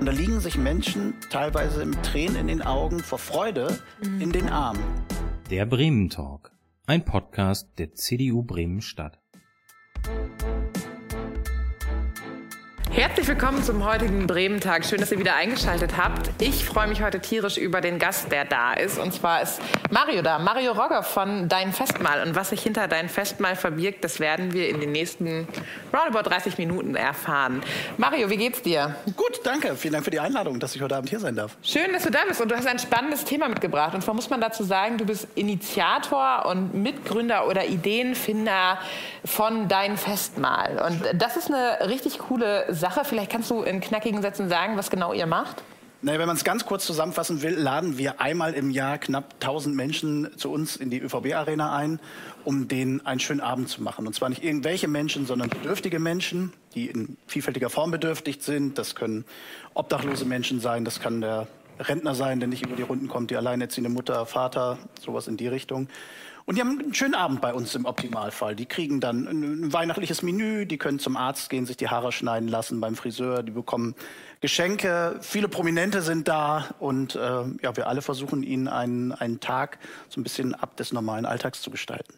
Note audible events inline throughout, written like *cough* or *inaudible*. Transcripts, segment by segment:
Und da liegen sich Menschen teilweise mit Tränen in den Augen vor Freude in den Armen. Der Bremen Talk, ein Podcast der CDU Bremen Stadt. Herzlich willkommen zum heutigen Bremen-Tag. Schön, dass ihr wieder eingeschaltet habt. Ich freue mich heute tierisch über den Gast, der da ist. Und zwar ist Mario da, Mario Rogger von Dein Festmahl. Und was sich hinter Dein Festmahl verbirgt, das werden wir in den nächsten roundabout 30 Minuten erfahren. Mario, wie geht's dir? Gut, danke. Vielen Dank für die Einladung, dass ich heute Abend hier sein darf. Schön, dass du da bist. Und du hast ein spannendes Thema mitgebracht. Und zwar muss man dazu sagen, du bist Initiator und Mitgründer oder Ideenfinder von Dein Festmahl. Und das ist eine richtig coole Sache Sache. Vielleicht kannst du in knackigen Sätzen sagen, was genau ihr macht. Naja, wenn man es ganz kurz zusammenfassen will, laden wir einmal im Jahr knapp 1000 Menschen zu uns in die ÖVB-Arena ein, um denen einen schönen Abend zu machen. Und zwar nicht irgendwelche Menschen, sondern bedürftige Menschen, die in vielfältiger Form bedürftig sind. Das können obdachlose Menschen sein, das kann der Rentner sein, der nicht über die Runden kommt, die alleinerziehende Mutter, Vater, sowas in die Richtung. Und die haben einen schönen Abend bei uns im Optimalfall. Die kriegen dann ein weihnachtliches Menü, die können zum Arzt gehen, sich die Haare schneiden lassen beim Friseur, die bekommen Geschenke, viele Prominente sind da und äh, ja, wir alle versuchen ihnen einen, einen Tag so ein bisschen ab des normalen Alltags zu gestalten.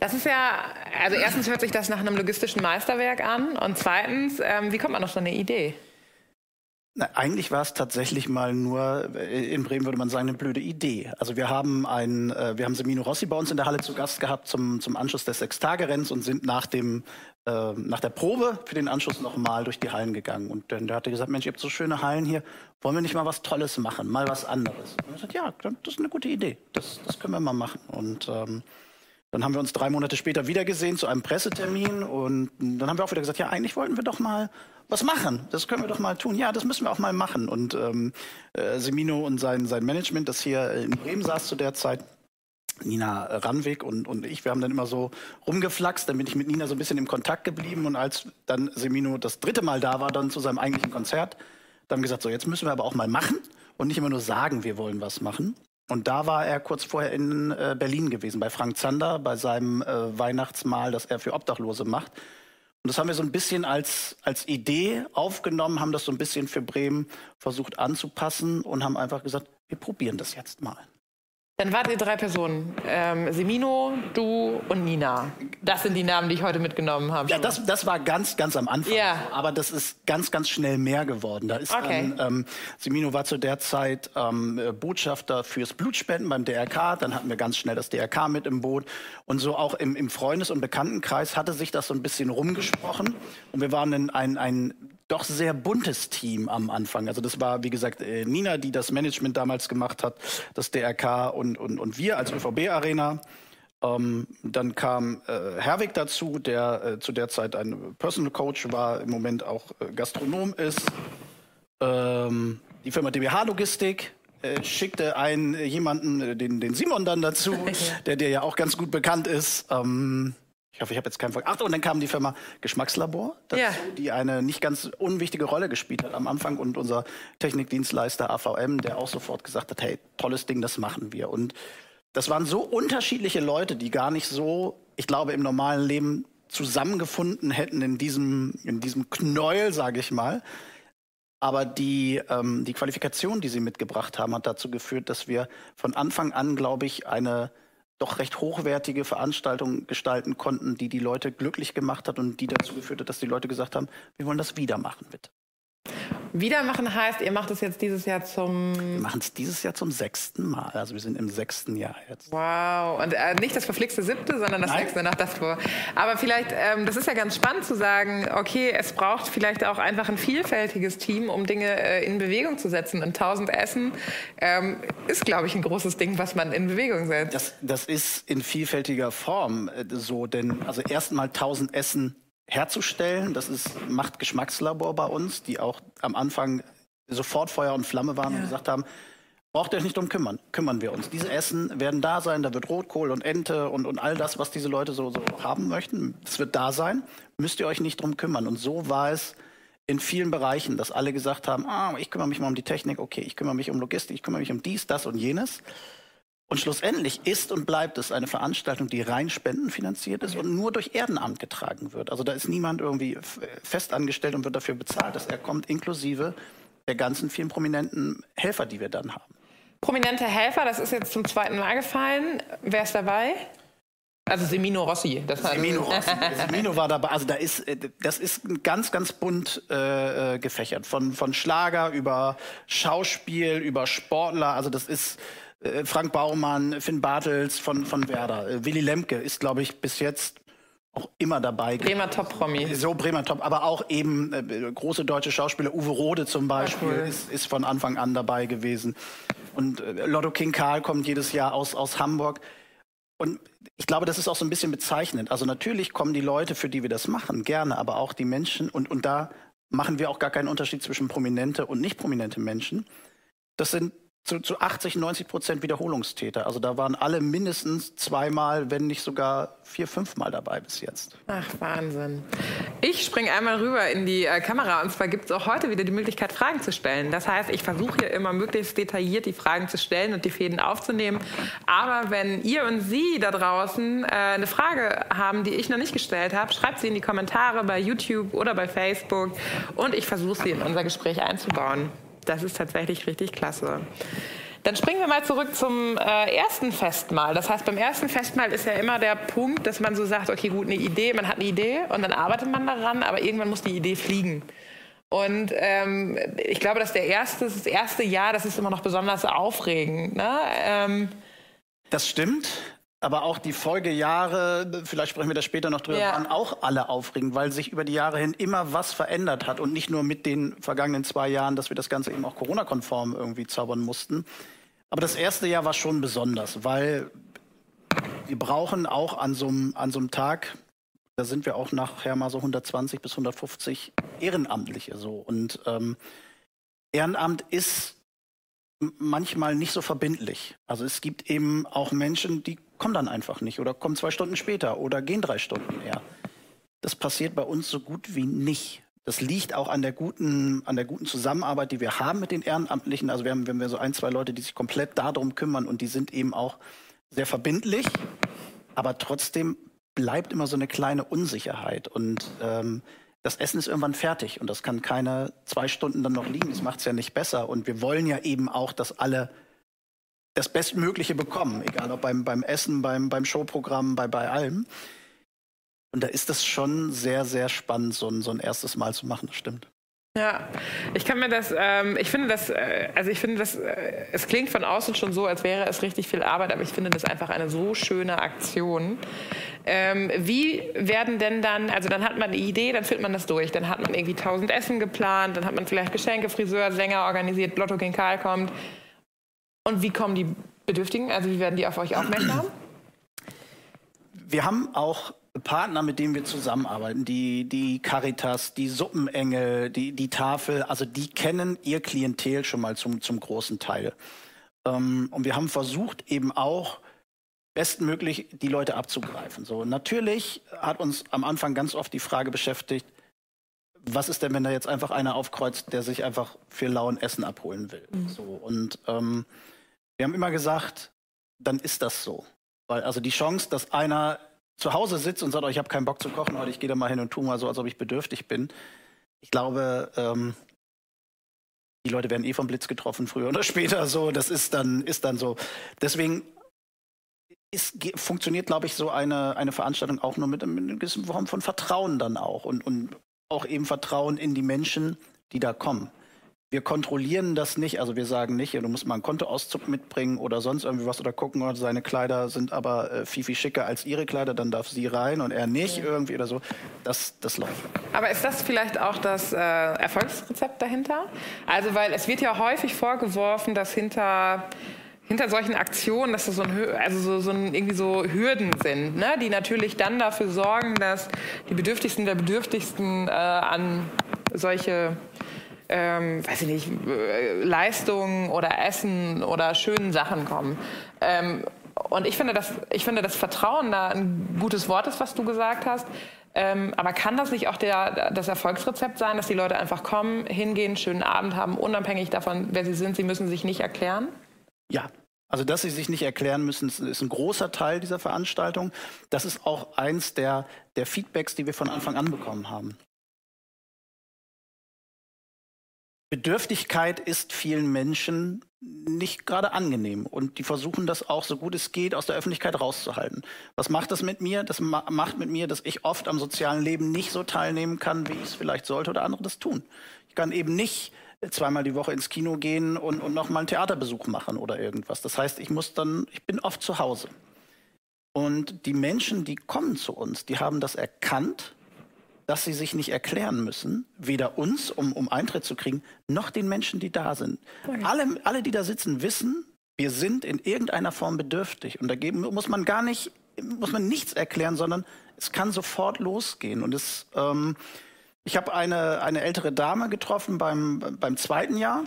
Das ist ja, also erstens hört sich das nach einem logistischen Meisterwerk an und zweitens, ähm, wie kommt man auf so eine Idee? Na, eigentlich war es tatsächlich mal nur, äh, in Bremen würde man sagen, eine blöde Idee. Also wir haben ein, äh, wir haben Semino Rossi bei uns in der Halle zu Gast gehabt zum, zum Anschluss des Sechstagerenns und sind nach dem, äh, nach der Probe für den Anschluss nochmal durch die Hallen gegangen. Und dann der hatte gesagt, Mensch, ihr habt so schöne Hallen hier, wollen wir nicht mal was Tolles machen, mal was anderes? Und ich gesagt, ja, das ist eine gute Idee, das, das können wir mal machen. Und ähm, dann haben wir uns drei Monate später wieder gesehen zu einem Pressetermin und dann haben wir auch wieder gesagt, ja, eigentlich wollten wir doch mal was machen. Das können wir doch mal tun. Ja, das müssen wir auch mal machen. Und ähm, äh, Semino und sein, sein Management, das hier in Bremen saß zu der Zeit, Nina Ranwig und, und ich, wir haben dann immer so rumgeflaxt, dann bin ich mit Nina so ein bisschen im Kontakt geblieben und als dann Semino das dritte Mal da war, dann zu seinem eigentlichen Konzert, dann haben wir gesagt, so jetzt müssen wir aber auch mal machen und nicht immer nur sagen, wir wollen was machen. Und da war er kurz vorher in äh, Berlin gewesen, bei Frank Zander, bei seinem äh, Weihnachtsmahl, das er für Obdachlose macht. Und das haben wir so ein bisschen als, als Idee aufgenommen, haben das so ein bisschen für Bremen versucht anzupassen und haben einfach gesagt, wir probieren das jetzt mal. Dann wart ihr drei Personen. Ähm, Semino, du und Nina. Das sind die Namen, die ich heute mitgenommen habe. Ja, das, das war ganz, ganz am Anfang. Ja. Aber das ist ganz, ganz schnell mehr geworden. Da ist okay. dann, ähm, Semino war zu der Zeit ähm, Botschafter fürs Blutspenden beim DRK. Dann hatten wir ganz schnell das DRK mit im Boot. Und so auch im, im Freundes- und Bekanntenkreis hatte sich das so ein bisschen rumgesprochen. Und wir waren ein, ein doch sehr buntes Team am Anfang. Also das war, wie gesagt, äh, Nina, die das Management damals gemacht hat, das DRK und, und, und wir als ÖVB-Arena. Ähm, dann kam äh, Herwig dazu, der äh, zu der Zeit ein Personal Coach war, im Moment auch äh, Gastronom ist. Ähm, die Firma DBH Logistik äh, schickte einen äh, jemanden, den, den Simon dann dazu, *laughs* der dir ja auch ganz gut bekannt ist. Ähm, ich hoffe, ich habe jetzt keinen Ver Ach, und dann kam die Firma Geschmackslabor dazu, ja. die eine nicht ganz unwichtige Rolle gespielt hat am Anfang und unser Technikdienstleister AVM, der auch sofort gesagt hat, hey, tolles Ding, das machen wir. Und das waren so unterschiedliche Leute, die gar nicht so, ich glaube, im normalen Leben zusammengefunden hätten in diesem, in diesem Knäuel, sage ich mal. Aber die, ähm, die Qualifikation, die sie mitgebracht haben, hat dazu geführt, dass wir von Anfang an, glaube ich, eine doch recht hochwertige Veranstaltung gestalten konnten, die die Leute glücklich gemacht hat und die dazu geführt hat, dass die Leute gesagt haben, wir wollen das wieder machen, bitte. Wiedermachen heißt, ihr macht es jetzt dieses Jahr zum. Wir machen es dieses Jahr zum sechsten Mal. Also wir sind im sechsten Jahr jetzt. Wow. Und äh, nicht das verflixte siebte, sondern das Nein. sechste nach das vor. Aber vielleicht, ähm, das ist ja ganz spannend zu sagen, okay, es braucht vielleicht auch einfach ein vielfältiges Team, um Dinge äh, in Bewegung zu setzen. Und 1000 Essen ähm, ist, glaube ich, ein großes Ding, was man in Bewegung setzt. Das, das ist in vielfältiger Form äh, so, denn also erstmal 1000 Essen herzustellen. Das ist, macht Geschmackslabor bei uns, die auch am Anfang sofort Feuer und Flamme waren ja. und gesagt haben, braucht ihr euch nicht drum kümmern, kümmern wir uns. Diese Essen werden da sein, da wird Rotkohl und Ente und, und all das, was diese Leute so, so haben möchten, das wird da sein, müsst ihr euch nicht drum kümmern. Und so war es in vielen Bereichen, dass alle gesagt haben, ah, ich kümmere mich mal um die Technik, okay, ich kümmere mich um Logistik, ich kümmere mich um dies, das und jenes. Und schlussendlich ist und bleibt es eine Veranstaltung, die rein spendenfinanziert ist und nur durch Ehrenamt getragen wird. Also da ist niemand irgendwie fest angestellt und wird dafür bezahlt, dass er kommt, inklusive der ganzen vielen prominenten Helfer, die wir dann haben. Prominente Helfer, das ist jetzt zum zweiten Mal gefallen. Wer ist dabei? Also Semino Rossi. Das Semino Rossi. *laughs* Semino war dabei. Also da ist, äh, das ist ganz, ganz bunt äh, äh, gefächert. Von, von Schlager über Schauspiel, über Sportler. Also das ist Frank Baumann, Finn Bartels von, von Werder. Äh, Willy Lemke ist, glaube ich, bis jetzt auch immer dabei. Bremer Top-Promi. So Bremer Top, aber auch eben äh, große deutsche Schauspieler. Uwe Rode zum Beispiel cool. ist, ist von Anfang an dabei gewesen. Und äh, Lotto King Karl kommt jedes Jahr aus, aus Hamburg. Und ich glaube, das ist auch so ein bisschen bezeichnend. Also natürlich kommen die Leute, für die wir das machen, gerne, aber auch die Menschen. Und, und da machen wir auch gar keinen Unterschied zwischen prominente und nicht prominente Menschen. Das sind zu, zu 80, 90 Prozent Wiederholungstäter. Also da waren alle mindestens zweimal, wenn nicht sogar vier, fünfmal dabei bis jetzt. Ach, Wahnsinn. Ich springe einmal rüber in die äh, Kamera und zwar gibt es auch heute wieder die Möglichkeit, Fragen zu stellen. Das heißt, ich versuche hier immer möglichst detailliert die Fragen zu stellen und die Fäden aufzunehmen. Aber wenn ihr und Sie da draußen äh, eine Frage haben, die ich noch nicht gestellt habe, schreibt sie in die Kommentare bei YouTube oder bei Facebook und ich versuche sie in unser Gespräch einzubauen. Das ist tatsächlich richtig klasse. Dann springen wir mal zurück zum äh, ersten Festmahl. Das heißt, beim ersten Festmahl ist ja immer der Punkt, dass man so sagt, okay, gut, eine Idee, man hat eine Idee und dann arbeitet man daran, aber irgendwann muss die Idee fliegen. Und ähm, ich glaube, dass der erste, das erste Jahr, das ist immer noch besonders aufregend. Ne? Ähm, das stimmt. Aber auch die Folgejahre, vielleicht sprechen wir da später noch drüber, ja. waren auch alle aufregend, weil sich über die Jahre hin immer was verändert hat und nicht nur mit den vergangenen zwei Jahren, dass wir das Ganze eben auch Corona-konform irgendwie zaubern mussten. Aber das erste Jahr war schon besonders, weil wir brauchen auch an so einem, Tag, da sind wir auch nachher mal so 120 bis 150 Ehrenamtliche so. Und ähm, Ehrenamt ist manchmal nicht so verbindlich. Also es gibt eben auch Menschen, die kommen dann einfach nicht oder kommen zwei Stunden später oder gehen drei Stunden eher. Das passiert bei uns so gut wie nicht. Das liegt auch an der guten, an der guten Zusammenarbeit, die wir haben mit den Ehrenamtlichen. Also wir haben, wenn wir so ein, zwei Leute, die sich komplett darum kümmern und die sind eben auch sehr verbindlich, aber trotzdem bleibt immer so eine kleine Unsicherheit und ähm, das Essen ist irgendwann fertig und das kann keine zwei Stunden dann noch liegen. Das macht es ja nicht besser. Und wir wollen ja eben auch, dass alle das Bestmögliche bekommen, egal ob beim, beim Essen, beim, beim Showprogramm, bei, bei allem. Und da ist das schon sehr, sehr spannend, so ein, so ein erstes Mal zu machen, das stimmt. Ja, ich kann mir das, ähm, ich finde das, äh, also ich finde das, äh, es klingt von außen schon so, als wäre es richtig viel Arbeit, aber ich finde das einfach eine so schöne Aktion. Ähm, wie werden denn dann, also dann hat man eine Idee, dann führt man das durch, dann hat man irgendwie tausend Essen geplant, dann hat man vielleicht Geschenke, Friseur, Sänger organisiert, Lotto King Karl kommt. Und wie kommen die Bedürftigen, also wie werden die auf euch aufmerksam? Wir haben auch Partner, mit denen wir zusammenarbeiten, die, die Caritas, die Suppenengel, die, die Tafel, also die kennen ihr Klientel schon mal zum, zum großen Teil. Ähm, und wir haben versucht, eben auch bestmöglich die Leute abzugreifen. So, natürlich hat uns am Anfang ganz oft die Frage beschäftigt, was ist denn, wenn da jetzt einfach einer aufkreuzt, der sich einfach für lauen Essen abholen will? Mhm. So, und ähm, wir haben immer gesagt, dann ist das so. Weil also die Chance, dass einer zu Hause sitzt und sagt, oh, ich habe keinen Bock zu kochen heute, ich gehe da mal hin und tue mal so, als ob ich bedürftig bin. Ich glaube, ähm, die Leute werden eh vom Blitz getroffen, früher oder später. So, das ist dann, ist dann so. Deswegen ist, funktioniert, glaube ich, so eine, eine Veranstaltung auch nur mit, mit einer gewissen Form von Vertrauen dann auch und, und auch eben Vertrauen in die Menschen, die da kommen. Wir kontrollieren das nicht, also wir sagen nicht, du musst mal einen Kontoauszug mitbringen oder sonst irgendwie was oder gucken, oder seine Kleider sind aber äh, viel, viel schicker als ihre Kleider, dann darf sie rein und er nicht ja. irgendwie oder so. Das, das läuft. Aber ist das vielleicht auch das äh, Erfolgsrezept dahinter? Also, weil es wird ja häufig vorgeworfen, dass hinter hinter solchen Aktionen, dass das so, ein, also so, so ein, irgendwie so Hürden sind, ne? die natürlich dann dafür sorgen, dass die Bedürftigsten der Bedürftigsten äh, an solche ähm, weiß ich nicht, äh, Leistungen oder Essen oder schönen Sachen kommen. Ähm, und ich finde, dass, ich finde, dass Vertrauen da ein gutes Wort ist, was du gesagt hast. Ähm, aber kann das nicht auch der, das Erfolgsrezept sein, dass die Leute einfach kommen, hingehen, schönen Abend haben, unabhängig davon, wer sie sind, sie müssen sich nicht erklären? Ja, also, dass sie sich nicht erklären müssen, ist ein großer Teil dieser Veranstaltung. Das ist auch eins der, der Feedbacks, die wir von Anfang an bekommen haben. Bedürftigkeit ist vielen Menschen nicht gerade angenehm und die versuchen das auch so gut es geht aus der Öffentlichkeit rauszuhalten. Was macht das mit mir? Das ma macht mit mir, dass ich oft am sozialen Leben nicht so teilnehmen kann, wie ich es vielleicht sollte oder andere das tun. Ich kann eben nicht zweimal die Woche ins Kino gehen und, und noch mal einen Theaterbesuch machen oder irgendwas. Das heißt, ich muss dann, ich bin oft zu Hause. Und die Menschen, die kommen zu uns, die haben das erkannt dass sie sich nicht erklären müssen, weder uns, um, um Eintritt zu kriegen, noch den Menschen, die da sind. Okay. Alle, alle, die da sitzen, wissen, wir sind in irgendeiner Form bedürftig. Und dagegen muss man gar nicht, muss man nichts erklären, sondern es kann sofort losgehen. Und es, ähm, ich habe eine, eine ältere Dame getroffen beim, beim zweiten Jahr,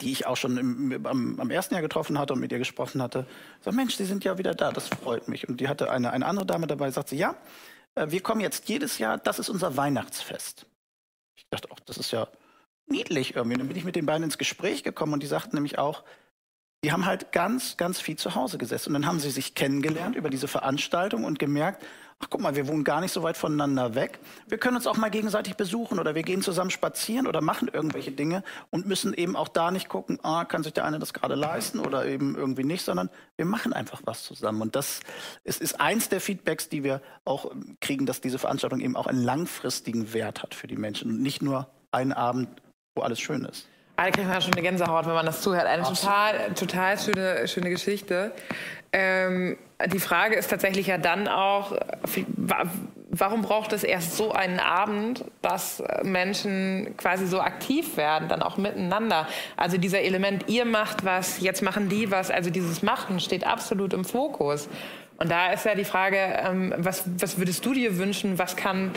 die ich auch schon im, am, am, ersten Jahr getroffen hatte und mit ihr gesprochen hatte. So, Mensch, Sie sind ja wieder da, das freut mich. Und die hatte eine, eine andere Dame dabei, sagt sie, ja, wir kommen jetzt jedes Jahr, das ist unser Weihnachtsfest. Ich dachte, auch, das ist ja niedlich irgendwie. Dann bin ich mit den beiden ins Gespräch gekommen und die sagten nämlich auch, die haben halt ganz, ganz viel zu Hause gesessen. Und dann haben sie sich kennengelernt über diese Veranstaltung und gemerkt, ach guck mal, wir wohnen gar nicht so weit voneinander weg. Wir können uns auch mal gegenseitig besuchen oder wir gehen zusammen spazieren oder machen irgendwelche Dinge und müssen eben auch da nicht gucken, ah, kann sich der eine das gerade leisten oder eben irgendwie nicht, sondern wir machen einfach was zusammen. Und das ist, ist eins der Feedbacks, die wir auch kriegen, dass diese Veranstaltung eben auch einen langfristigen Wert hat für die Menschen und nicht nur einen Abend, wo alles schön ist. Da kriegt man schon eine Gänsehaut, wenn man das zuhört. Eine total, total schöne, schöne Geschichte. Ähm, die Frage ist tatsächlich ja dann auch, warum braucht es erst so einen Abend, dass Menschen quasi so aktiv werden, dann auch miteinander? Also dieser Element, ihr macht was, jetzt machen die was, also dieses Machen steht absolut im Fokus. Und da ist ja die Frage, ähm, was, was würdest du dir wünschen, was kann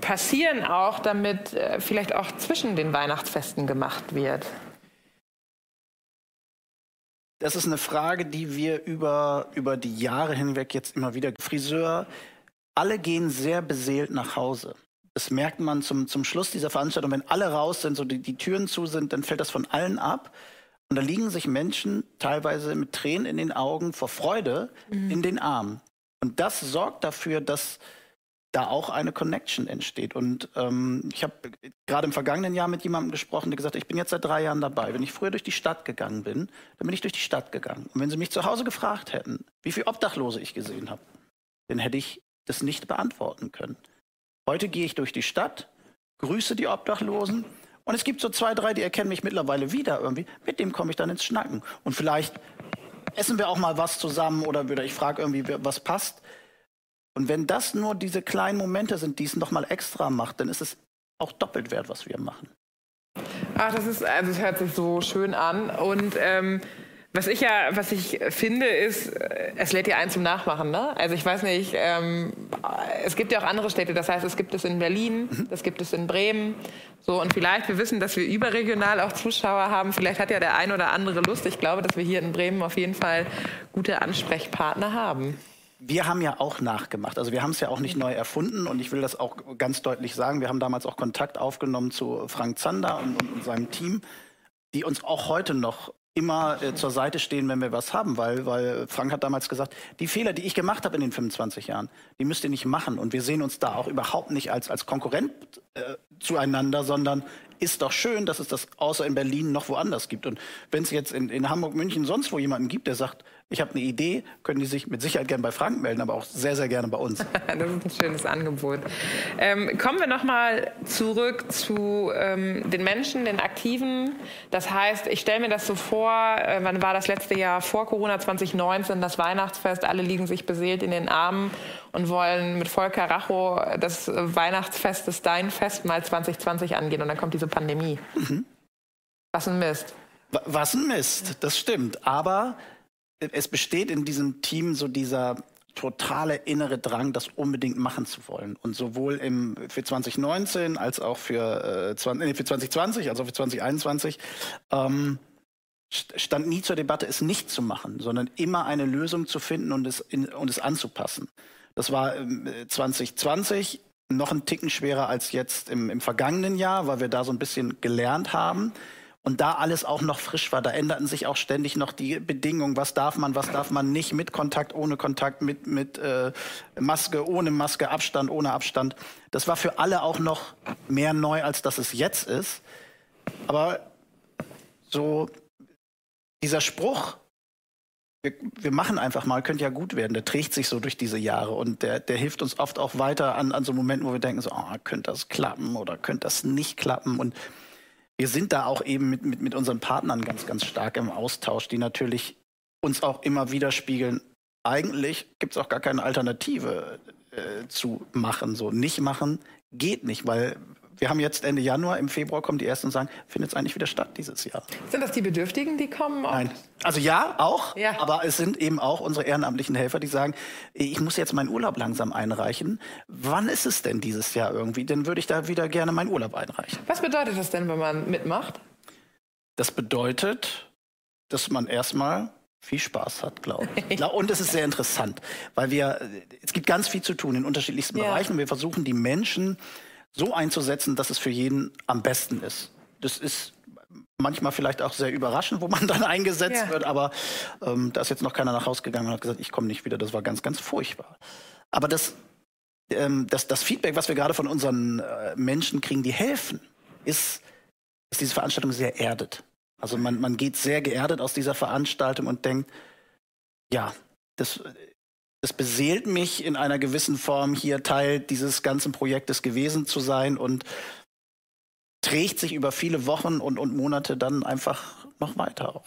passieren auch, damit äh, vielleicht auch zwischen den Weihnachtsfesten gemacht wird? Das ist eine Frage, die wir über, über die Jahre hinweg jetzt immer wieder. Friseur, alle gehen sehr beseelt nach Hause. Das merkt man zum, zum Schluss dieser Veranstaltung. Wenn alle raus sind, so die, die Türen zu sind, dann fällt das von allen ab. Und da liegen sich Menschen teilweise mit Tränen in den Augen vor Freude mhm. in den Armen. Und das sorgt dafür, dass da auch eine Connection entsteht. Und ähm, ich habe gerade im vergangenen Jahr mit jemandem gesprochen, der gesagt hat, ich bin jetzt seit drei Jahren dabei. Wenn ich früher durch die Stadt gegangen bin, dann bin ich durch die Stadt gegangen. Und wenn Sie mich zu Hause gefragt hätten, wie viele Obdachlose ich gesehen habe, dann hätte ich das nicht beantworten können. Heute gehe ich durch die Stadt, grüße die Obdachlosen und es gibt so zwei, drei, die erkennen mich mittlerweile wieder irgendwie. Mit dem komme ich dann ins Schnacken. Und vielleicht essen wir auch mal was zusammen oder ich frage irgendwie, was passt. Und wenn das nur diese kleinen Momente sind, die es nochmal extra macht, dann ist es auch doppelt wert, was wir machen. Ach, das ist, also es hört sich so schön an. Und ähm, was ich ja, was ich finde, ist, äh, es lädt ja ein zum Nachmachen. Ne? Also ich weiß nicht, ähm, es gibt ja auch andere Städte. Das heißt, es gibt es in Berlin, mhm. das gibt es in Bremen. So und vielleicht, wir wissen, dass wir überregional auch Zuschauer haben. Vielleicht hat ja der ein oder andere Lust. Ich glaube, dass wir hier in Bremen auf jeden Fall gute Ansprechpartner haben wir haben ja auch nachgemacht. Also wir haben es ja auch nicht neu erfunden und ich will das auch ganz deutlich sagen. Wir haben damals auch Kontakt aufgenommen zu Frank Zander und, und, und seinem Team, die uns auch heute noch immer äh, zur Seite stehen, wenn wir was haben, weil, weil Frank hat damals gesagt, die Fehler, die ich gemacht habe in den 25 Jahren, die müsst ihr nicht machen. Und wir sehen uns da auch überhaupt nicht als, als Konkurrent äh, zueinander, sondern ist doch schön, dass es das außer in Berlin noch woanders gibt. Und wenn es jetzt in, in Hamburg, München, sonst wo jemanden gibt, der sagt, ich habe eine Idee, können die sich mit Sicherheit gerne bei Frank melden, aber auch sehr, sehr gerne bei uns. *laughs* das ist ein schönes Angebot. Ähm, kommen wir nochmal zurück zu ähm, den Menschen, den Aktiven. Das heißt, ich stelle mir das so vor, äh, wann war das letzte Jahr vor Corona 2019, das Weihnachtsfest, alle liegen sich beseelt in den Armen und wollen mit Volker Racho das Weihnachtsfest, das Dein Fest mal 2020 angehen und dann kommt diese Pandemie. Mhm. Was ein Mist. Was ein Mist, das stimmt. Aber es besteht in diesem Team so dieser totale innere Drang, das unbedingt machen zu wollen. Und sowohl im, für 2019 als auch für, äh, 20, nee, für 2020, als auch für 2021 ähm, stand nie zur Debatte, es nicht zu machen, sondern immer eine Lösung zu finden und es, in, und es anzupassen. Das war ähm, 2020 noch ein Ticken schwerer als jetzt im, im vergangenen Jahr, weil wir da so ein bisschen gelernt haben und da alles auch noch frisch war. Da änderten sich auch ständig noch die Bedingungen. Was darf man, was darf man nicht? Mit Kontakt, ohne Kontakt, mit, mit äh, Maske, ohne Maske, Abstand, ohne Abstand. Das war für alle auch noch mehr neu, als dass es jetzt ist. Aber so dieser Spruch, wir, wir, machen einfach mal, könnte ja gut werden, der trägt sich so durch diese Jahre und der, der hilft uns oft auch weiter an, an so Momenten, wo wir denken, so, oh, könnte das klappen oder könnte das nicht klappen. Und wir sind da auch eben mit, mit, mit unseren Partnern ganz, ganz stark im Austausch, die natürlich uns auch immer widerspiegeln, eigentlich gibt es auch gar keine Alternative äh, zu machen. So nicht machen geht nicht, weil wir haben jetzt Ende Januar, im Februar kommen die ersten und sagen, findet es eigentlich wieder statt dieses Jahr. Sind das die Bedürftigen, die kommen? Nein. Also ja, auch. Ja. Aber es sind eben auch unsere ehrenamtlichen Helfer, die sagen, ich muss jetzt meinen Urlaub langsam einreichen. Wann ist es denn dieses Jahr irgendwie? Dann würde ich da wieder gerne meinen Urlaub einreichen. Was bedeutet das denn, wenn man mitmacht? Das bedeutet, dass man erstmal viel Spaß hat, glaube ich. *laughs* Und es ist sehr interessant, weil wir, es gibt ganz viel zu tun in unterschiedlichsten ja. Bereichen. Wir versuchen die Menschen so einzusetzen, dass es für jeden am besten ist. Das ist manchmal vielleicht auch sehr überraschend, wo man *laughs* dann eingesetzt ja. wird, aber ähm, da ist jetzt noch keiner nach Hause gegangen und hat gesagt, ich komme nicht wieder. Das war ganz, ganz furchtbar. Aber das, ähm, das, das Feedback, was wir gerade von unseren äh, Menschen kriegen, die helfen, ist, ist diese Veranstaltung sehr erdet. Also man, man geht sehr geerdet aus dieser Veranstaltung und denkt, ja, das, das beseelt mich in einer gewissen Form, hier Teil dieses ganzen Projektes gewesen zu sein und trägt sich über viele Wochen und, und Monate dann einfach noch weiter auch.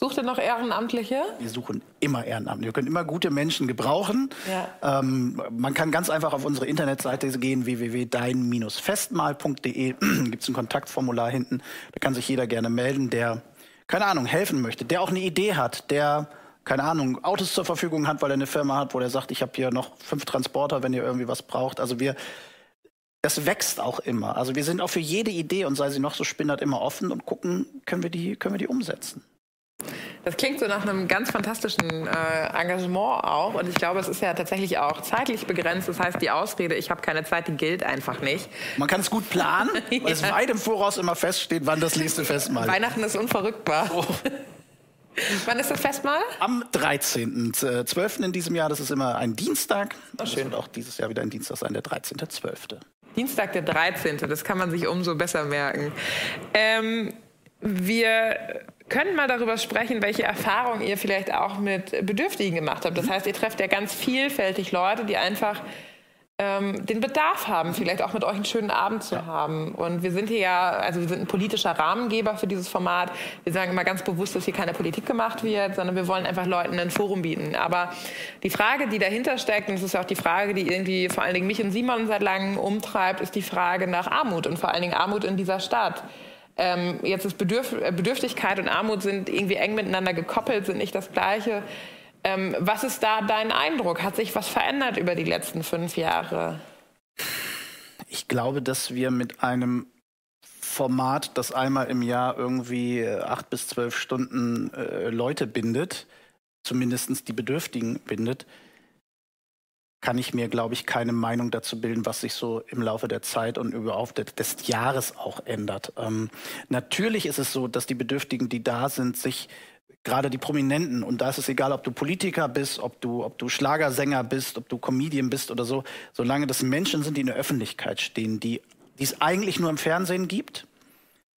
Sucht ihr noch Ehrenamtliche? Wir suchen immer Ehrenamtliche. Wir können immer gute Menschen gebrauchen. Ja. Ähm, man kann ganz einfach auf unsere Internetseite gehen, www.dein-festmal.de. *clears throat* gibt es ein Kontaktformular hinten. Da kann sich jeder gerne melden, der, keine Ahnung, helfen möchte, der auch eine Idee hat, der, keine Ahnung, Autos zur Verfügung hat, weil er eine Firma hat, wo er sagt, ich habe hier noch fünf Transporter, wenn ihr irgendwie was braucht. Also wir, das wächst auch immer. Also wir sind auch für jede Idee und sei sie noch so spinnert immer offen und gucken, können wir die, können wir die umsetzen. Das klingt so nach einem ganz fantastischen äh, Engagement auch. Und ich glaube, es ist ja tatsächlich auch zeitlich begrenzt. Das heißt, die Ausrede, ich habe keine Zeit, die gilt einfach nicht. Man kann es gut planen, ja. *laughs* weil es weit im Voraus immer feststeht, wann das nächste Festmahl ist. Weihnachten ist unverrückbar. Oh. Wann ist das Festmahl? Am 13.12. in diesem Jahr. Das ist immer ein Dienstag. Oh, schön. Das wird auch dieses Jahr wieder ein Dienstag sein, der 13.12. Dienstag, der 13. Das kann man sich umso besser merken. Ähm, wir können mal darüber sprechen, welche Erfahrungen ihr vielleicht auch mit Bedürftigen gemacht habt. Das mhm. heißt, ihr trefft ja ganz vielfältig Leute, die einfach ähm, den Bedarf haben, vielleicht auch mit euch einen schönen Abend zu ja. haben. Und wir sind hier ja, also wir sind ein politischer Rahmengeber für dieses Format. Wir sagen immer ganz bewusst, dass hier keine Politik gemacht wird, sondern wir wollen einfach Leuten ein Forum bieten. Aber die Frage, die dahinter steckt, und das ist auch die Frage, die irgendwie vor allen Dingen mich und Simon seit langem umtreibt, ist die Frage nach Armut und vor allen Dingen Armut in dieser Stadt. Ähm, jetzt ist Bedürf Bedürftigkeit und Armut sind irgendwie eng miteinander gekoppelt, sind nicht das Gleiche. Ähm, was ist da dein Eindruck? Hat sich was verändert über die letzten fünf Jahre? Ich glaube, dass wir mit einem Format, das einmal im Jahr irgendwie äh, acht bis zwölf Stunden äh, Leute bindet, zumindest die Bedürftigen bindet, kann ich mir, glaube ich, keine Meinung dazu bilden, was sich so im Laufe der Zeit und überhaupt des Jahres auch ändert. Ähm, natürlich ist es so, dass die Bedürftigen, die da sind, sich gerade die Prominenten, und da ist es egal, ob du Politiker bist, ob du, ob du Schlagersänger bist, ob du Comedian bist oder so, solange das Menschen sind, die in der Öffentlichkeit stehen, die, die es eigentlich nur im Fernsehen gibt,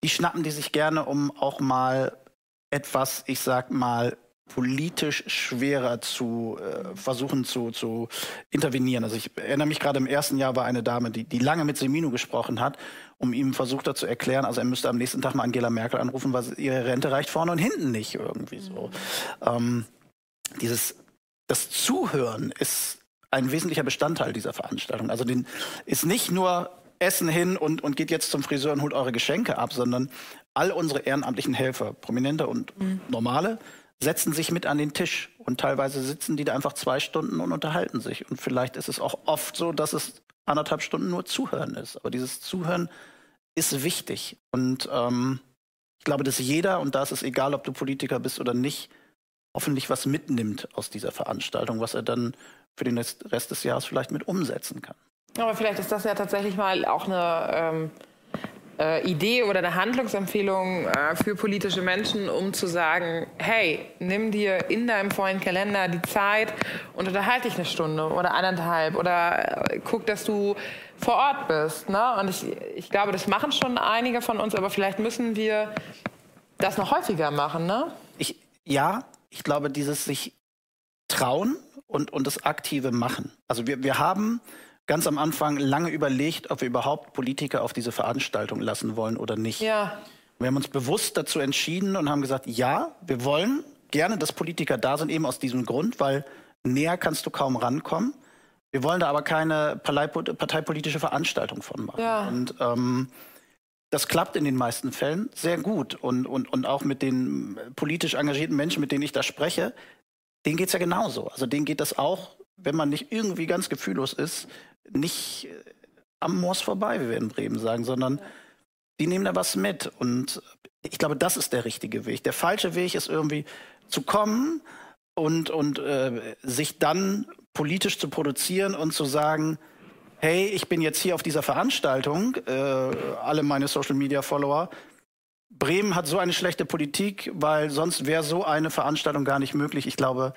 die schnappen die sich gerne, um auch mal etwas, ich sag mal, politisch schwerer zu äh, versuchen zu, zu intervenieren. Also ich erinnere mich gerade im ersten Jahr war eine Dame, die, die lange mit Semino gesprochen hat, um ihm versucht hat zu erklären, also er müsste am nächsten Tag mal Angela Merkel anrufen, weil ihre Rente reicht vorne und hinten nicht irgendwie so. Mhm. Ähm, dieses das Zuhören ist ein wesentlicher Bestandteil dieser Veranstaltung. Also den ist nicht nur Essen hin und, und geht jetzt zum Friseur und holt eure Geschenke ab, sondern all unsere ehrenamtlichen Helfer, prominente und mhm. normale, setzen sich mit an den Tisch und teilweise sitzen die da einfach zwei Stunden und unterhalten sich. Und vielleicht ist es auch oft so, dass es anderthalb Stunden nur Zuhören ist. Aber dieses Zuhören ist wichtig. Und ähm, ich glaube, dass jeder, und da ist es egal, ob du Politiker bist oder nicht, hoffentlich was mitnimmt aus dieser Veranstaltung, was er dann für den Rest des Jahres vielleicht mit umsetzen kann. Aber vielleicht ist das ja tatsächlich mal auch eine ähm, äh, Idee oder eine Handlungsempfehlung äh, für politische Menschen, um zu sagen, hey, nimm dir in deinem vollen Kalender die Zeit und unterhalte dich eine Stunde oder anderthalb oder äh, guck, dass du vor Ort bist. Ne? Und ich, ich glaube, das machen schon einige von uns, aber vielleicht müssen wir das noch häufiger machen. Ne? Ich, ja, ich glaube, dieses sich trauen und, und das aktive Machen. Also wir, wir haben ganz am Anfang lange überlegt, ob wir überhaupt Politiker auf diese Veranstaltung lassen wollen oder nicht. Ja. Wir haben uns bewusst dazu entschieden und haben gesagt, ja, wir wollen gerne, dass Politiker da sind, eben aus diesem Grund, weil näher kannst du kaum rankommen. Wir wollen da aber keine parteipolitische Veranstaltung von machen. Ja. Und ähm, das klappt in den meisten Fällen sehr gut. Und, und, und auch mit den politisch engagierten Menschen, mit denen ich da spreche, denen geht es ja genauso. Also denen geht das auch, wenn man nicht irgendwie ganz gefühllos ist, nicht äh, am Moors vorbei, wie wir in Bremen sagen, sondern die nehmen da was mit. Und ich glaube, das ist der richtige Weg. Der falsche Weg ist irgendwie zu kommen und, und äh, sich dann politisch zu produzieren und zu sagen, hey, ich bin jetzt hier auf dieser Veranstaltung, äh, alle meine Social-Media-Follower, Bremen hat so eine schlechte Politik, weil sonst wäre so eine Veranstaltung gar nicht möglich. Ich glaube,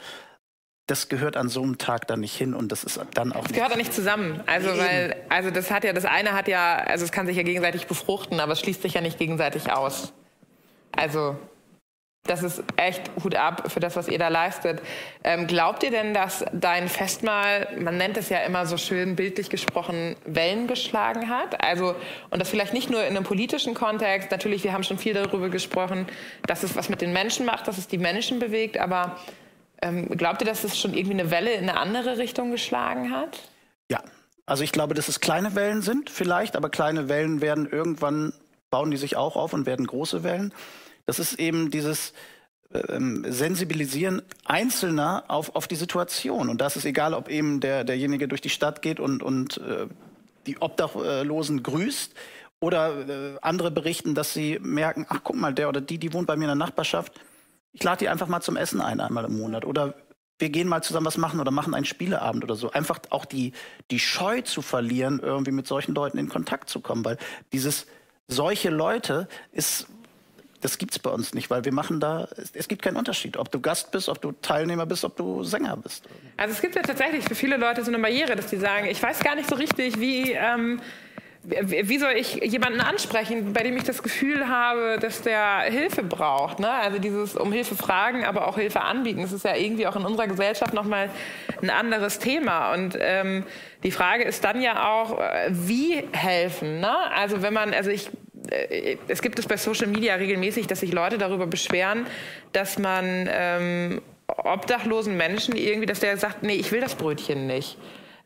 das gehört an so einem Tag dann nicht hin und das ist dann auch. Das gehört da nicht zusammen. Also Eben. weil, also das hat ja, das eine hat ja, also es kann sich ja gegenseitig befruchten, aber es schließt sich ja nicht gegenseitig aus. Also das ist echt Hut ab für das, was ihr da leistet. Ähm, glaubt ihr denn, dass dein Festmahl, man nennt es ja immer so schön bildlich gesprochen, Wellen geschlagen hat? Also, und das vielleicht nicht nur in einem politischen Kontext. Natürlich, wir haben schon viel darüber gesprochen, dass es was mit den Menschen macht, dass es die Menschen bewegt, aber ähm, glaubt ihr, dass es schon irgendwie eine Welle in eine andere Richtung geschlagen hat? Ja, also ich glaube, dass es kleine Wellen sind vielleicht, aber kleine Wellen werden irgendwann, bauen die sich auch auf und werden große Wellen. Das ist eben dieses ähm, Sensibilisieren Einzelner auf, auf die Situation. Und das ist egal, ob eben der, derjenige durch die Stadt geht und, und äh, die Obdachlosen grüßt oder äh, andere berichten, dass sie merken, ach guck mal, der oder die, die wohnt bei mir in der Nachbarschaft, ich lade die einfach mal zum Essen ein, einmal im Monat. Oder wir gehen mal zusammen was machen oder machen einen Spieleabend oder so. Einfach auch die, die Scheu zu verlieren, irgendwie mit solchen Leuten in Kontakt zu kommen. Weil dieses solche Leute ist, das gibt es bei uns nicht, weil wir machen da, es gibt keinen Unterschied, ob du Gast bist, ob du Teilnehmer bist, ob du Sänger bist. Also es gibt ja tatsächlich für viele Leute so eine Barriere, dass die sagen, ich weiß gar nicht so richtig, wie... Ähm wie soll ich jemanden ansprechen, bei dem ich das Gefühl habe, dass der Hilfe braucht? Ne? Also dieses um Hilfe fragen, aber auch Hilfe anbieten. Das ist ja irgendwie auch in unserer Gesellschaft nochmal ein anderes Thema. Und ähm, die Frage ist dann ja auch, äh, wie helfen? Ne? Also wenn man, also ich äh, es gibt es bei Social Media regelmäßig, dass sich Leute darüber beschweren, dass man ähm, obdachlosen Menschen irgendwie, dass der sagt, nee, ich will das Brötchen nicht.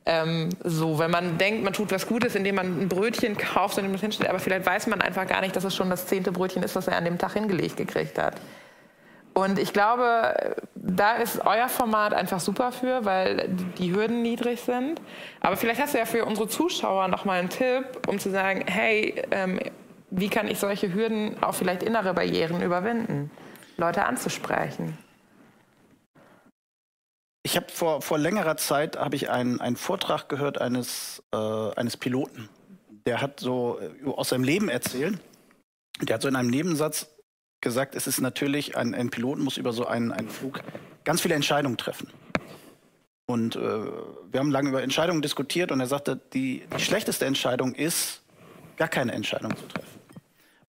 Ähm, so, wenn man denkt, man tut was Gutes, indem man ein Brötchen kauft und das hinstellt, aber vielleicht weiß man einfach gar nicht, dass es schon das zehnte Brötchen ist, was er an dem Tag hingelegt gekriegt hat. Und ich glaube, da ist euer Format einfach super für, weil die Hürden niedrig sind. Aber vielleicht hast du ja für unsere Zuschauer noch mal einen Tipp, um zu sagen, hey, ähm, wie kann ich solche Hürden, auch vielleicht innere Barrieren überwinden, Leute anzusprechen? Ich habe vor, vor längerer Zeit habe ich einen, einen Vortrag gehört eines, äh, eines Piloten. Der hat so äh, aus seinem Leben erzählt. Der hat so in einem Nebensatz gesagt, es ist natürlich, ein, ein Pilot muss über so einen, einen Flug ganz viele Entscheidungen treffen. Und äh, wir haben lange über Entscheidungen diskutiert und er sagte, die, die schlechteste Entscheidung ist, gar keine Entscheidung zu treffen.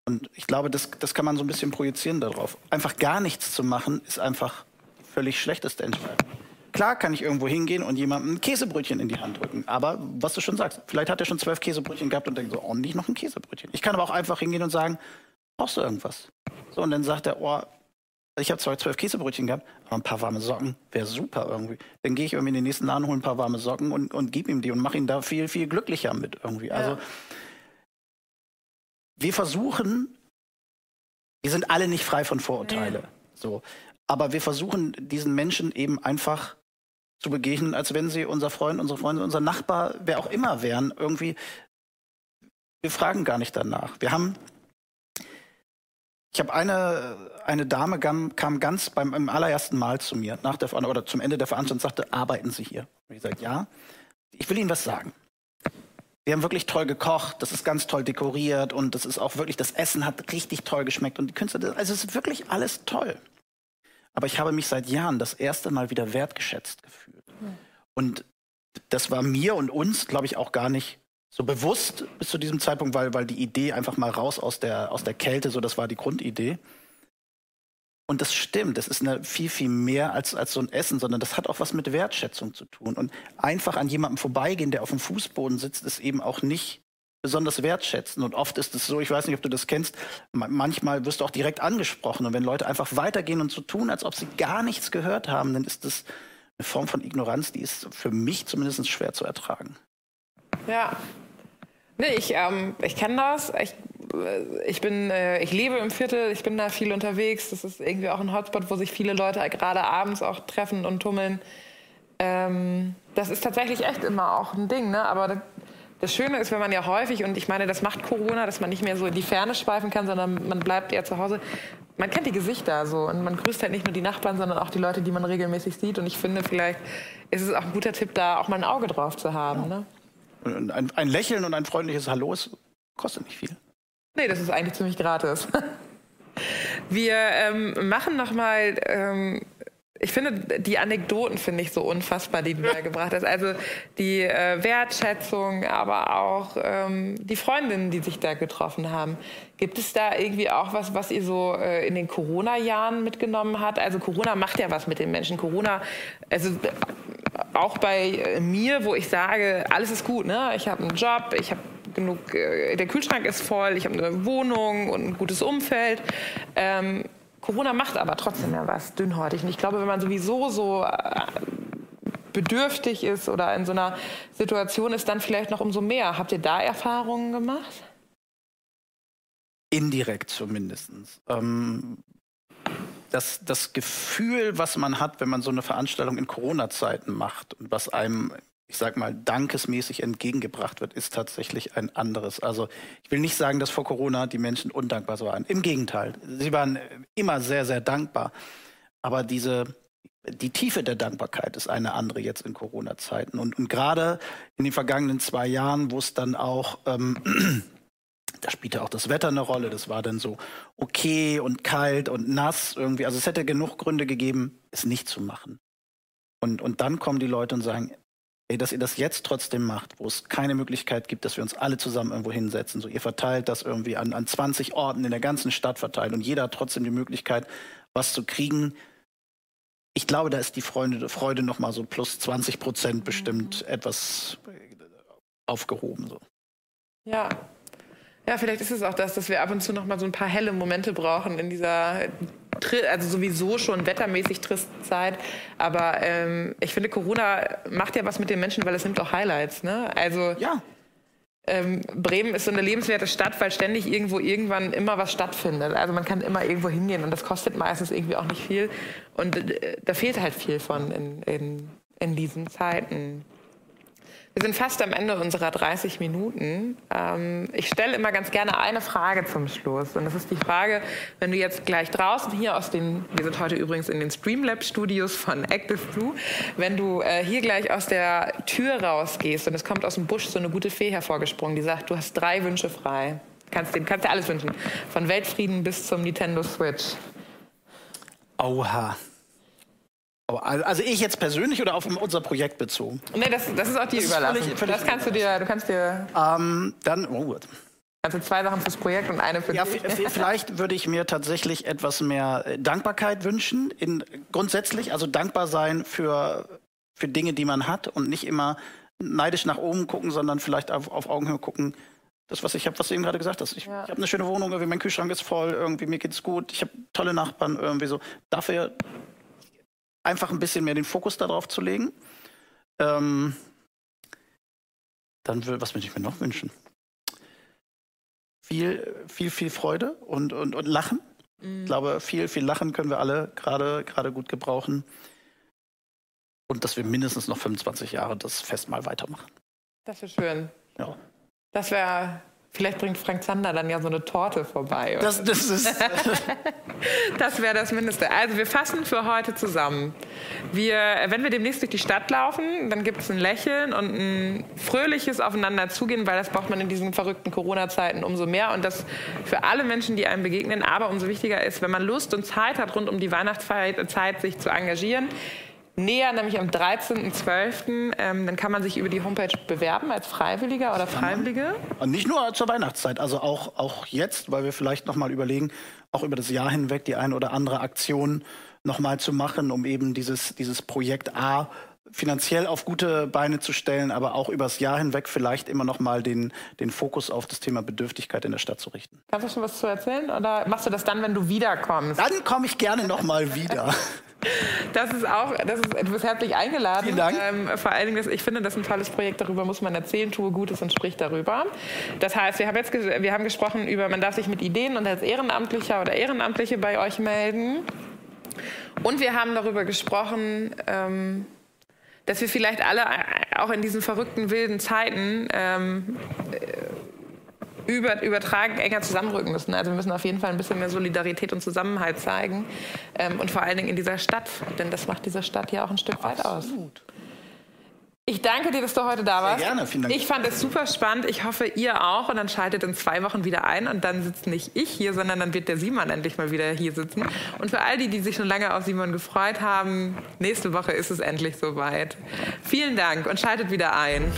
Und ich glaube, das, das kann man so ein bisschen projizieren darauf. Einfach gar nichts zu machen, ist einfach völlig schlechteste Entscheidung. Klar kann ich irgendwo hingehen und jemandem ein Käsebrötchen in die Hand drücken. Aber was du schon sagst, vielleicht hat er schon zwölf Käsebrötchen gehabt und denkt so, oh, nicht noch ein Käsebrötchen. Ich kann aber auch einfach hingehen und sagen, brauchst du irgendwas? So, und dann sagt er, oh, ich habe zwar zwölf Käsebrötchen gehabt, aber ein paar warme Socken wäre super irgendwie. Dann gehe ich irgendwie in den nächsten Laden, hole ein paar warme Socken und, und gebe ihm die und mache ihn da viel, viel glücklicher mit irgendwie. Also ja. wir versuchen, wir sind alle nicht frei von Vorurteile. Ja. So. Aber wir versuchen diesen Menschen eben einfach zu begegnen, als wenn sie unser Freund, unsere Freundin, unser Nachbar, wer auch immer wären. Irgendwie, wir fragen gar nicht danach. Wir haben, ich habe eine, eine Dame kam, kam ganz beim, beim allerersten Mal zu mir, nach der, oder zum Ende der Veranstaltung, sagte, arbeiten Sie hier? Und ich sagte, ja. Ich will Ihnen was sagen. wir haben wirklich toll gekocht, das ist ganz toll dekoriert und das ist auch wirklich, das Essen hat richtig toll geschmeckt und die Künstler, also es ist wirklich alles toll. Aber ich habe mich seit Jahren das erste Mal wieder wertgeschätzt gefühlt. Und das war mir und uns, glaube ich, auch gar nicht so bewusst bis zu diesem Zeitpunkt, weil, weil die Idee einfach mal raus aus der, aus der Kälte, so das war die Grundidee. Und das stimmt, das ist eine viel, viel mehr als, als so ein Essen, sondern das hat auch was mit Wertschätzung zu tun. Und einfach an jemandem vorbeigehen, der auf dem Fußboden sitzt, ist eben auch nicht besonders wertschätzen. Und oft ist es so, ich weiß nicht, ob du das kennst, manchmal wirst du auch direkt angesprochen. Und wenn Leute einfach weitergehen und so tun, als ob sie gar nichts gehört haben, dann ist das eine Form von Ignoranz, die ist für mich zumindest schwer zu ertragen. Ja. Nee, ich, ähm, ich kenne das. Ich, äh, ich, bin, äh, ich lebe im Viertel, ich bin da viel unterwegs. Das ist irgendwie auch ein Hotspot, wo sich viele Leute gerade abends auch treffen und tummeln. Ähm, das ist tatsächlich echt immer auch ein Ding, ne? aber das Schöne ist, wenn man ja häufig, und ich meine, das macht Corona, dass man nicht mehr so in die Ferne schweifen kann, sondern man bleibt eher zu Hause. Man kennt die Gesichter so und man grüßt halt nicht nur die Nachbarn, sondern auch die Leute, die man regelmäßig sieht. Und ich finde, vielleicht ist es auch ein guter Tipp, da auch mal ein Auge drauf zu haben. Ne? Ein, ein, Lächeln und ein freundliches Hallo ist, kostet nicht viel. Nee, das ist eigentlich ziemlich gratis. *laughs* Wir ähm, machen noch mal ähm, ich finde, die Anekdoten finde ich so unfassbar, die du da gebracht hast. Also die äh, Wertschätzung, aber auch ähm, die Freundinnen, die sich da getroffen haben. Gibt es da irgendwie auch was, was ihr so äh, in den Corona-Jahren mitgenommen habt? Also Corona macht ja was mit den Menschen. Corona, also auch bei äh, mir, wo ich sage, alles ist gut, ne? Ich habe einen Job, ich habe genug, äh, der Kühlschrank ist voll, ich habe eine Wohnung und ein gutes Umfeld. Ähm, Corona macht aber trotzdem ja was dünnhäutig. Und ich glaube, wenn man sowieso so äh, bedürftig ist oder in so einer Situation ist, dann vielleicht noch umso mehr. Habt ihr da Erfahrungen gemacht? Indirekt zumindest. Ähm, das, das Gefühl, was man hat, wenn man so eine Veranstaltung in Corona-Zeiten macht und was einem ich sag mal, dankesmäßig entgegengebracht wird, ist tatsächlich ein anderes. Also ich will nicht sagen, dass vor Corona die Menschen undankbar waren. Im Gegenteil, sie waren immer sehr, sehr dankbar. Aber diese, die Tiefe der Dankbarkeit ist eine andere jetzt in Corona-Zeiten. Und, und gerade in den vergangenen zwei Jahren, wo es dann auch, ähm, *clears throat* da spielte auch das Wetter eine Rolle, das war dann so okay und kalt und nass irgendwie. Also es hätte genug Gründe gegeben, es nicht zu machen. Und, und dann kommen die Leute und sagen, dass ihr das jetzt trotzdem macht, wo es keine Möglichkeit gibt, dass wir uns alle zusammen irgendwo hinsetzen. So, ihr verteilt das irgendwie an, an 20 Orten in der ganzen Stadt verteilt und jeder hat trotzdem die Möglichkeit, was zu kriegen. Ich glaube, da ist die Freude, Freude noch mal so plus 20 Prozent bestimmt mhm. etwas aufgehoben. So. Ja, ja, vielleicht ist es auch das, dass wir ab und zu noch mal so ein paar helle Momente brauchen in dieser also sowieso schon wettermäßig triste Zeit. Aber ähm, ich finde, Corona macht ja was mit den Menschen, weil es nimmt auch Highlights. Ne? Also ja. Ähm, Bremen ist so eine lebenswerte Stadt, weil ständig irgendwo irgendwann immer was stattfindet. Also man kann immer irgendwo hingehen und das kostet meistens irgendwie auch nicht viel. Und äh, da fehlt halt viel von in, in, in diesen Zeiten. Wir sind fast am Ende unserer 30 Minuten. Ähm, ich stelle immer ganz gerne eine Frage zum Schluss. Und das ist die Frage, wenn du jetzt gleich draußen hier aus den, wir sind heute übrigens in den Streamlab-Studios von Active Blue, wenn du äh, hier gleich aus der Tür rausgehst und es kommt aus dem Busch so eine gute Fee hervorgesprungen, die sagt, du hast drei Wünsche frei. Kannst, dem, kannst dir alles wünschen. Von Weltfrieden bis zum Nintendo Switch. Oha. Also ich jetzt persönlich oder auf unser Projekt bezogen? Nee, das, das ist auch dir überlassen. Völlig, völlig das kannst du dir, du kannst dir... Ähm, dann, oh gut. Also zwei Sachen fürs Projekt und eine für ja, dich. Vielleicht würde ich mir tatsächlich etwas mehr äh, Dankbarkeit wünschen. In, grundsätzlich, also dankbar sein für, für Dinge, die man hat und nicht immer neidisch nach oben gucken, sondern vielleicht auf, auf Augenhöhe gucken. Das, was ich habe, was du eben gerade gesagt hast. Ich, ja. ich habe eine schöne Wohnung, irgendwie mein Kühlschrank ist voll, irgendwie mir geht's gut, ich habe tolle Nachbarn, irgendwie so. Dafür einfach ein bisschen mehr den Fokus darauf zu legen. Ähm, dann will, was würde ich mir noch wünschen? Viel, viel, viel Freude und, und, und Lachen. Mhm. Ich glaube, viel, viel Lachen können wir alle gerade, gerade gut gebrauchen. Und dass wir mindestens noch 25 Jahre das Fest mal weitermachen. Das wäre schön. Ja. Das wäre Vielleicht bringt Frank Zander dann ja so eine Torte vorbei. Das, das ist. *laughs* das wäre das Mindeste. Also wir fassen für heute zusammen. Wir, wenn wir demnächst durch die Stadt laufen, dann gibt es ein Lächeln und ein fröhliches Aufeinanderzugehen, weil das braucht man in diesen verrückten Corona-Zeiten umso mehr. Und das für alle Menschen, die einem begegnen. Aber umso wichtiger ist, wenn man Lust und Zeit hat, rund um die Weihnachtszeit sich zu engagieren, näher, nämlich am 13.12. Ähm, dann kann man sich über die Homepage bewerben als Freiwilliger oder Freiwillige. Und nicht nur zur Weihnachtszeit, also auch, auch jetzt, weil wir vielleicht noch mal überlegen, auch über das Jahr hinweg die eine oder andere Aktion noch mal zu machen, um eben dieses, dieses Projekt A finanziell auf gute Beine zu stellen, aber auch übers Jahr hinweg vielleicht immer noch mal den, den Fokus auf das Thema Bedürftigkeit in der Stadt zu richten. Kannst du schon was zu erzählen oder machst du das dann, wenn du wiederkommst? Dann komme ich gerne noch mal wieder. *laughs* Das ist auch, das ist, du bist herzlich eingeladen. Vielen Dank. Ähm, vor allen Dingen, ich finde, das ist ein tolles Projekt, darüber muss man erzählen, tue Gutes und sprich darüber. Das heißt, wir haben jetzt wir haben gesprochen über, man darf sich mit Ideen und als Ehrenamtlicher oder Ehrenamtliche bei euch melden. Und wir haben darüber gesprochen, ähm, dass wir vielleicht alle äh, auch in diesen verrückten, wilden Zeiten ähm, äh, über, übertragen enger zusammenrücken müssen. Also wir müssen auf jeden Fall ein bisschen mehr Solidarität und Zusammenhalt zeigen. Ähm, und vor allen Dingen in dieser Stadt, denn das macht diese Stadt ja auch ein Stück weit aus. Ich danke dir, dass du heute da warst. Sehr gerne, vielen Dank. Ich fand es super spannend. Ich hoffe, ihr auch. Und dann schaltet in zwei Wochen wieder ein. Und dann sitzt nicht ich hier, sondern dann wird der Simon endlich mal wieder hier sitzen. Und für all die, die sich schon lange auf Simon gefreut haben, nächste Woche ist es endlich soweit. Vielen Dank und schaltet wieder ein.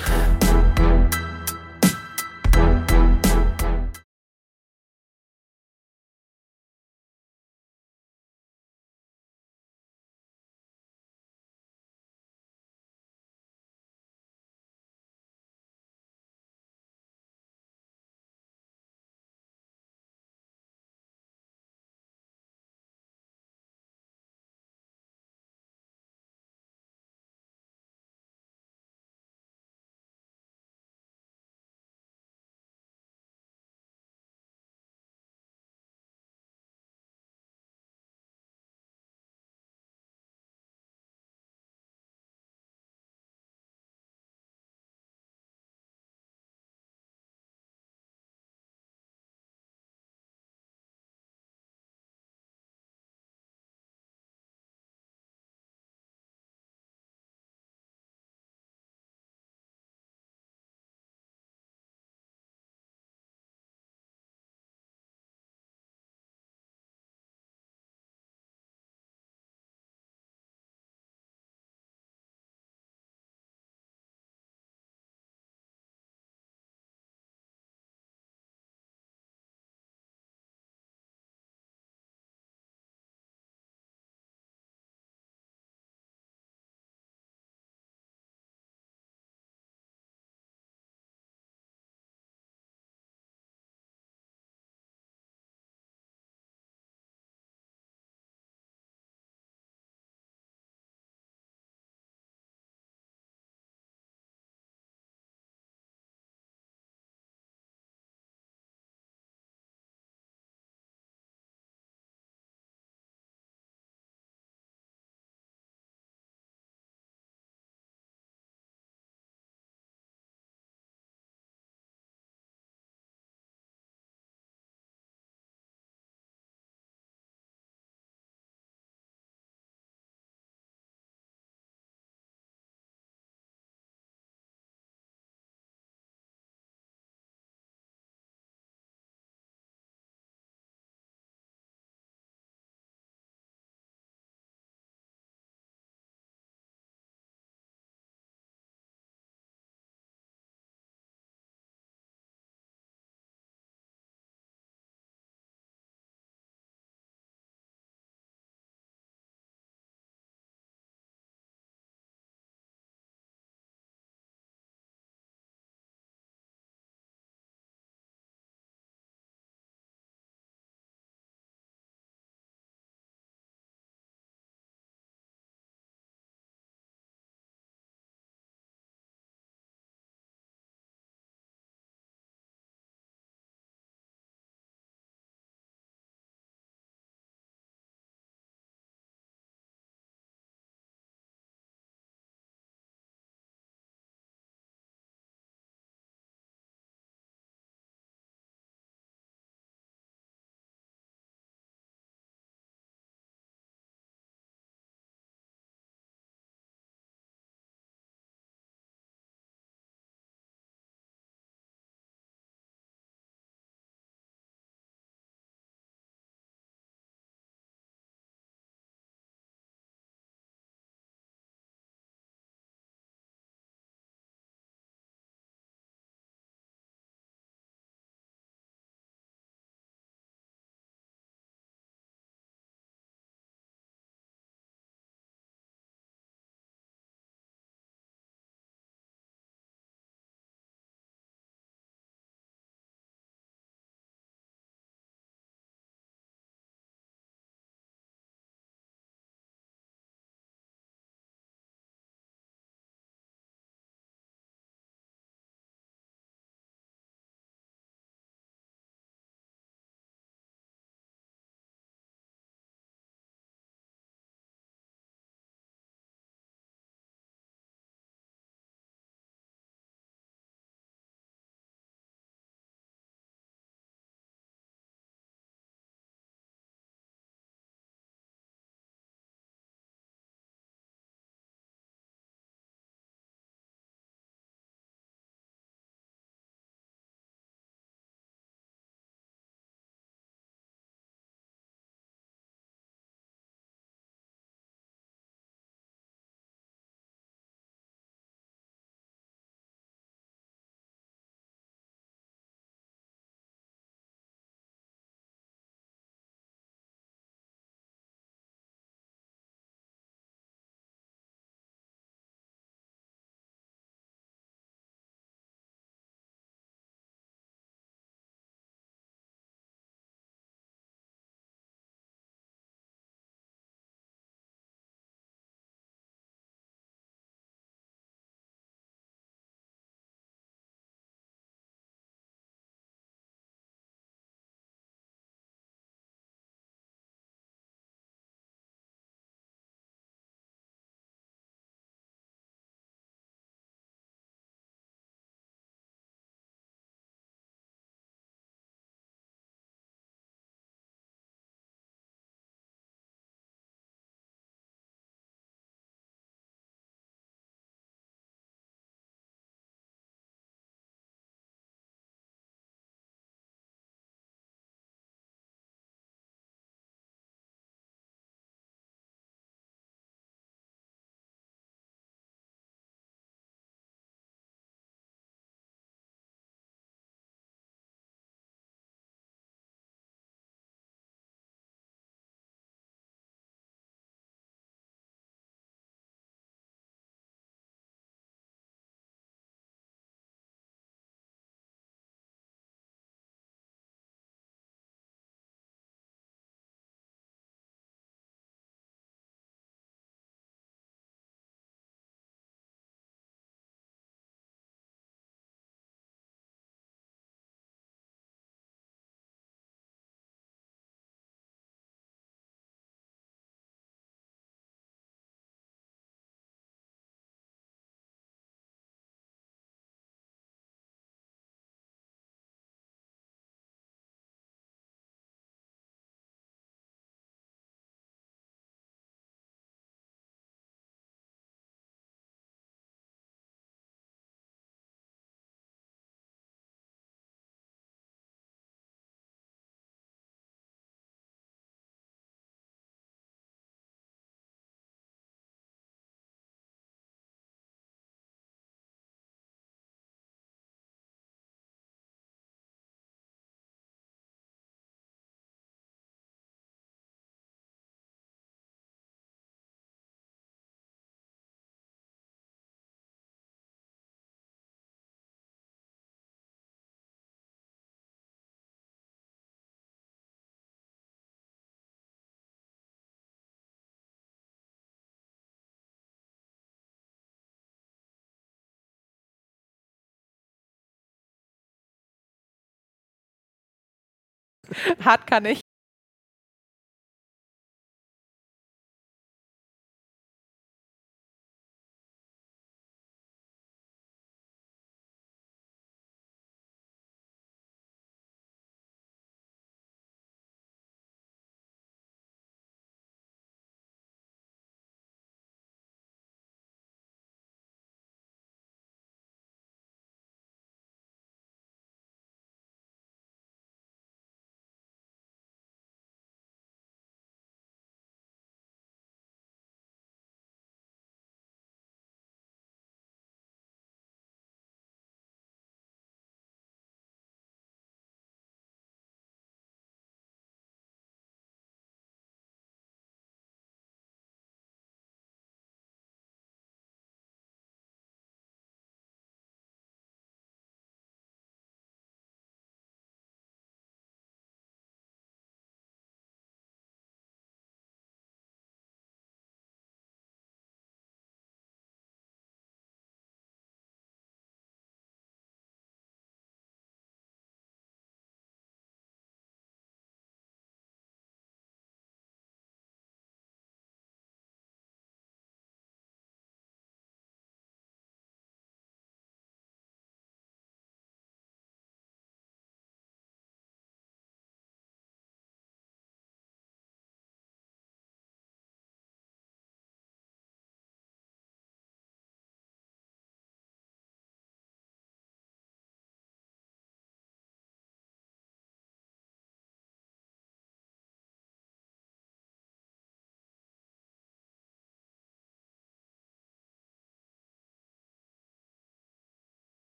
Hart kann ich.